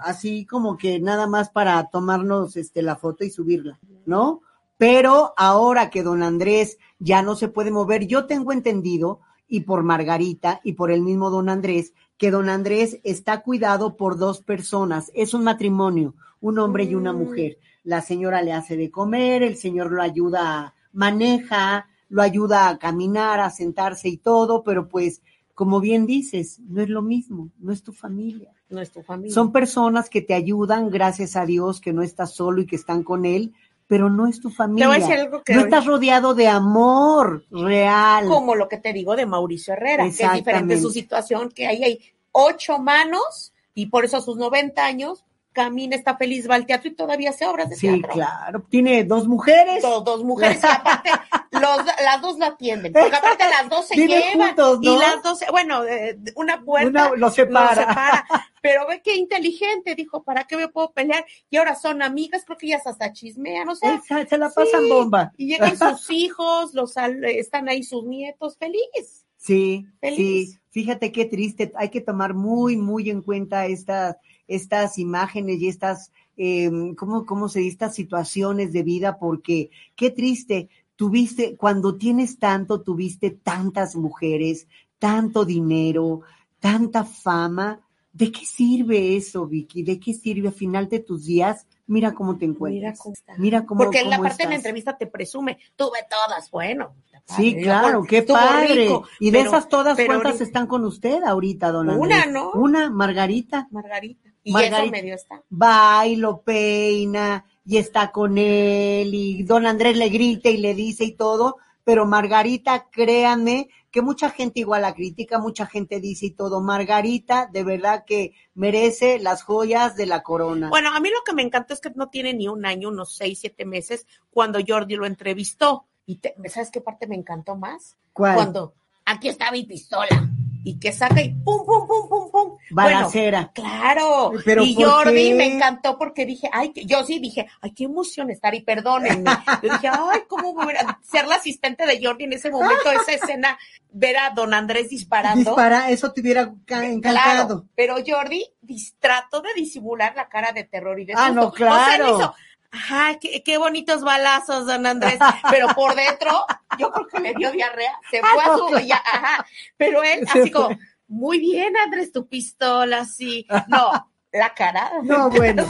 Así como que nada más para tomarnos este, la foto y subirla, ¿no? Pero ahora que don Andrés ya no se puede mover, yo tengo entendido, y por Margarita y por el mismo don Andrés, que don Andrés está cuidado por dos personas. Es un matrimonio, un hombre y una mujer. La señora le hace de comer, el señor lo ayuda, maneja, lo ayuda a caminar, a sentarse y todo, pero pues, como bien dices, no es lo mismo, no es tu familia. No es tu familia. Son personas que te ayudan, gracias a Dios, que no estás solo y que están con él, pero no es tu familia. voy a decir algo que no estás rodeado de amor real. Como lo que te digo de Mauricio Herrera, que es diferente su situación, que ahí hay ocho manos y por eso a sus 90 años camina, está feliz, va al teatro y todavía hace obras de Sí, teatro. claro. Tiene dos mujeres. Dos, dos mujeres y aparte los- las dos la atienden, porque aparte las dos se llevan juntos, ¿no? y las dos, bueno, eh, una puerta Una lo separa. separa. Pero ve qué inteligente, dijo, ¿para qué me puedo pelear? Y ahora son amigas, creo que ellas hasta chismean, o sea, Esa- se la pasan bomba. Y llegan sus hijos, los están ahí sus nietos, feliz. Sí, Feliz. sí. Fíjate qué triste. Hay que tomar muy, muy en cuenta estas, estas imágenes y estas, eh, ¿cómo, cómo se dice? Estas situaciones de vida, porque qué triste. Tuviste, cuando tienes tanto, tuviste tantas mujeres, tanto dinero, tanta fama. ¿De qué sirve eso, Vicky? ¿De qué sirve al final de tus días? Mira cómo te encuentras. Mira cómo está. Mira cómo, Porque en la parte de la entrevista te presume, tuve todas, bueno. Sí, padre, claro, qué padre. rico, y de pero- esas todas, ¿cuántas ahorita- están con usted ahorita, don Una, Andrés? ¿no? Una, Margarita. Margarita. Y Margarita. eso medio está. Va y lo peina y está con él y don Andrés le grita y le dice y todo, pero Margarita, créanme que mucha gente igual la critica, mucha gente dice y todo, Margarita de verdad que merece las joyas de la corona. Bueno, a mí lo que me encantó es que no tiene ni un año, unos seis, siete meses, cuando Jordi lo entrevistó. Y te- ¿sabes qué parte me encantó más? ¿Cuál? Cuando aquí está mi pistola y que saca y pum, pum, pum, pum, pum. Balacera. Bueno, claro. ¿Pero y Jordi qué? me encantó porque dije, ay, yo sí dije, ay, qué emoción estar y perdónenme. Yo dije, ay, cómo hubiera- ser la asistente de Jordi en ese momento, esa escena, ver a don Andrés disparando. Dispara, eso te hubiera ca- encantado. Claro, pero Jordi trató de disimular la cara de terror y de Ah, susto. no, O sea, él claro. hizo, ajá, qué, qué bonitos balazos, don Andrés. Pero por dentro, yo creo que le dio diarrea, se fue Ah, a no, su, ya, ajá. Pero él, así como, muy bien, Andrés, tu pistola, sí. No, la cara. No, bueno.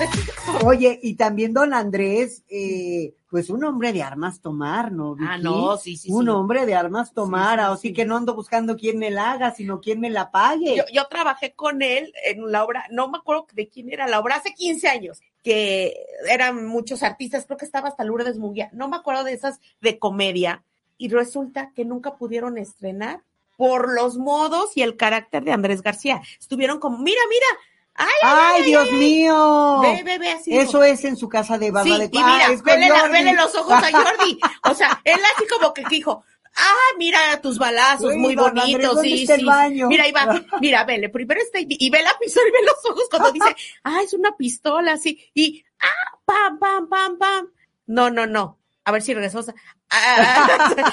Oye, y también don Andrés, eh, pues un hombre de armas tomar, ¿no? Ah, no, sí, sí, Un sí. hombre de armas tomar, Sí, sí, así sí. que no ando buscando quién me la haga, sino quién me la pague. Yo, yo trabajé con él en la obra, no me acuerdo de quién era la obra, hace 15 años, que eran muchos artistas, creo que estaba hasta Lourdes Mugia, no me acuerdo de esas de comedia, y resulta que nunca pudieron estrenar por los modos y el carácter de Andrés García. Estuvieron como, mira, mira, ay, ay, ¡Ay, ay, Dios mío! Ve, ve, ve, así Eso es en su casa de Barba Sí, de y mira, Ah, vele, la- Jordi. vele los ojos a Jordi. O sea, él así como que dijo, ah, mira tus balazos, Uy, muy bonitos, ¿dónde sí, sí. Mira, ahí va, mira, vele, primero está y, y ve la pistola y ve los ojos cuando dice, ah, es una pistola, así, y, ah, pam, pam, pam, pam. No, no, no. A ver si regresó. Ah,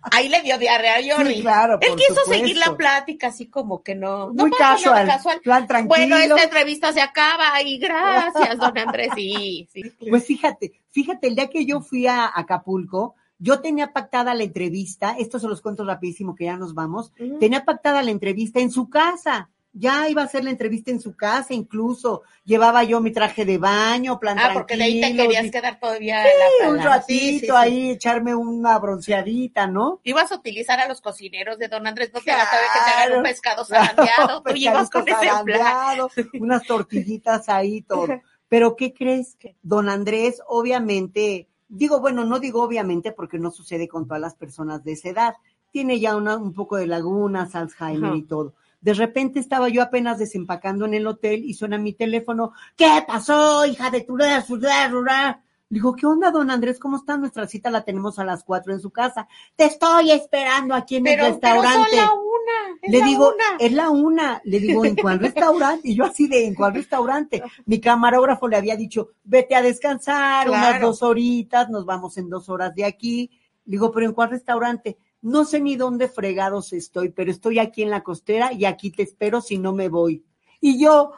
ahí le dio diarrea a Jordi. Sí, claro, Él quiso supuesto. seguir la plática así como que no. Muy casual, plan tranquilo. Bueno, esta entrevista se acaba y gracias, don Andrés. Sí, sí. Pues fíjate, fíjate, el día que yo fui a Acapulco, yo tenía pactada la entrevista, esto se los cuento rapidísimo que ya nos vamos, tenía pactada la entrevista en su casa. Ya iba a hacer la entrevista en su casa, incluso llevaba yo mi traje de baño, plan Ah, porque de ahí te querías y- quedar todavía Sí, en la un ratito Sí, sí, sí. ahí, echarme una bronceadita, ¿no? Ibas a utilizar a los cocineros de Don Andrés, no te vas a ver que te hagan un pescado zarandeado. Tú llevas con ese plan. unas tortillitas ahí, todo. Pero ¿qué crees? Don Andrés, obviamente, digo, bueno, no digo obviamente porque no sucede con todas las personas de esa edad. Tiene ya una, un poco de lagunas, Alzheimer y todo. De repente estaba yo apenas desempacando en el hotel y suena mi teléfono. ¿Qué pasó, hija de tu Digo, ¿qué onda, don Andrés? ¿Cómo está? Nuestra cita la tenemos a las cuatro en su casa. Te estoy esperando aquí en Pero, el pero restaurante. son la una. es Le la digo, una. es la una. Le digo, ¿en cuál restaurante? Y yo así de, ¿en cuál restaurante? Mi camarógrafo le había dicho, vete a descansar unas dos horitas, nos vamos en dos horas de aquí. Le digo, ¿pero en cuál restaurante? No sé ni dónde fregados estoy, pero estoy aquí en la costera y aquí te espero si no me voy. Y yo,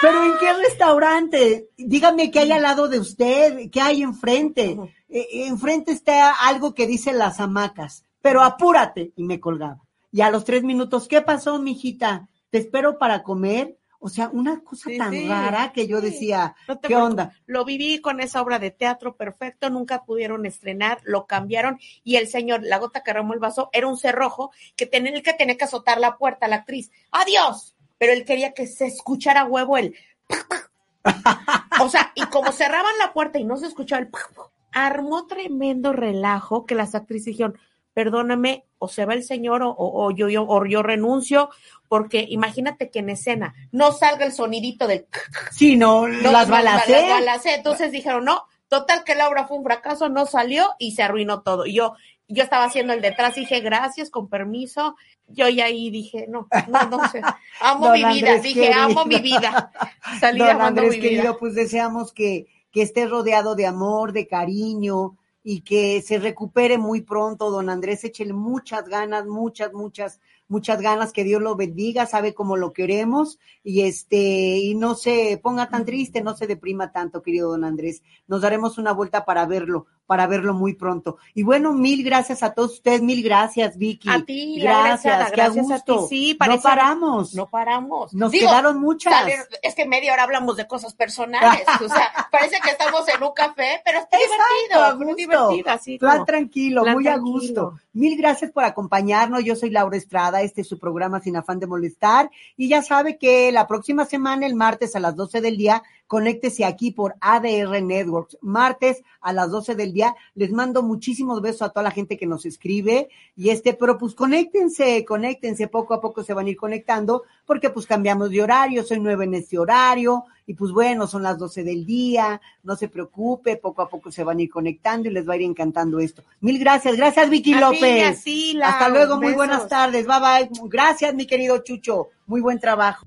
¿pero en qué restaurante? Dígame qué hay al lado de usted, qué hay enfrente. Eh, enfrente está algo que dice las hamacas, pero apúrate. Y me colgaba. Y a los tres minutos, ¿qué pasó, mijita? ¿Te espero para comer? O sea, una cosa Sí, tan sí, rara que yo sí. decía, No ¿qué preocupes. onda? Lo viví con esa obra de teatro perfecto, nunca pudieron estrenar, lo cambiaron y el señor, la gota que remó el vaso, era un cerrojo que tenía el que tenía que azotar la puerta, la actriz. ¡Adiós! Pero él quería que se escuchara a huevo el o sea, y como cerraban la puerta y no se escuchaba el armó tremendo relajo que las actrices dijeron, perdóname, o se va el señor o, o- o yo, yo, o yo renuncio, porque imagínate que en escena no salga el sonidito del Sí, no, no, las balacé. las balacé. Entonces dijeron, no, total que la obra fue un fracaso, no salió y se arruinó todo. Y yo, yo estaba haciendo el detrás, dije, gracias, con permiso. Yo ya ahí dije, no, no, no sé. Amo mi vida, Andrés dije, amo mi vida. Salí Don amando Andrés mi vida. querido, pues deseamos que, que esté rodeado de amor, de cariño y que se recupere muy pronto, don Andrés, échele muchas ganas, muchas, muchas, muchas ganas, que Dios lo bendiga, sabe cómo lo queremos y este, y no se ponga tan triste, no se deprima tanto, querido don Andrés. Nos daremos una vuelta para verlo, para verlo muy pronto. Y bueno, mil gracias a todos ustedes, mil gracias, Vicky. A ti, gracias, Estrada, qué a gracias a ti. gusto. No paramos. No paramos. Nos Digo, quedaron muchas. es que media hora hablamos de cosas personales. o sea, parece que estamos en un café, pero está Exacto, divertido. muy gusto. divertido, así Plan como- tranquilo, plan muy a gusto. Mil gracias por acompañarnos. Yo soy Laura Estrada, este es su programa Sin Afán de Molestar. Y ya sabe que la próxima semana, el martes a las 12 del día, conéctese aquí por ADR Networks. Martes a las 12 del día. Les mando muchísimos besos a toda la gente que nos escribe. Y este, pero pues conéctense, conéctense. Poco a poco se van a ir conectando porque pues cambiamos de horario. Soy nueva en este horario. Y pues bueno, son las 12 del día. No se preocupe, poco a poco se van a ir conectando y les va a ir encantando esto. Mil gracias. Gracias, Vicky A ti, López. Hasta luego, muy buenas tardes. Bye bye. Gracias, mi querido Chucho. Muy buen trabajo.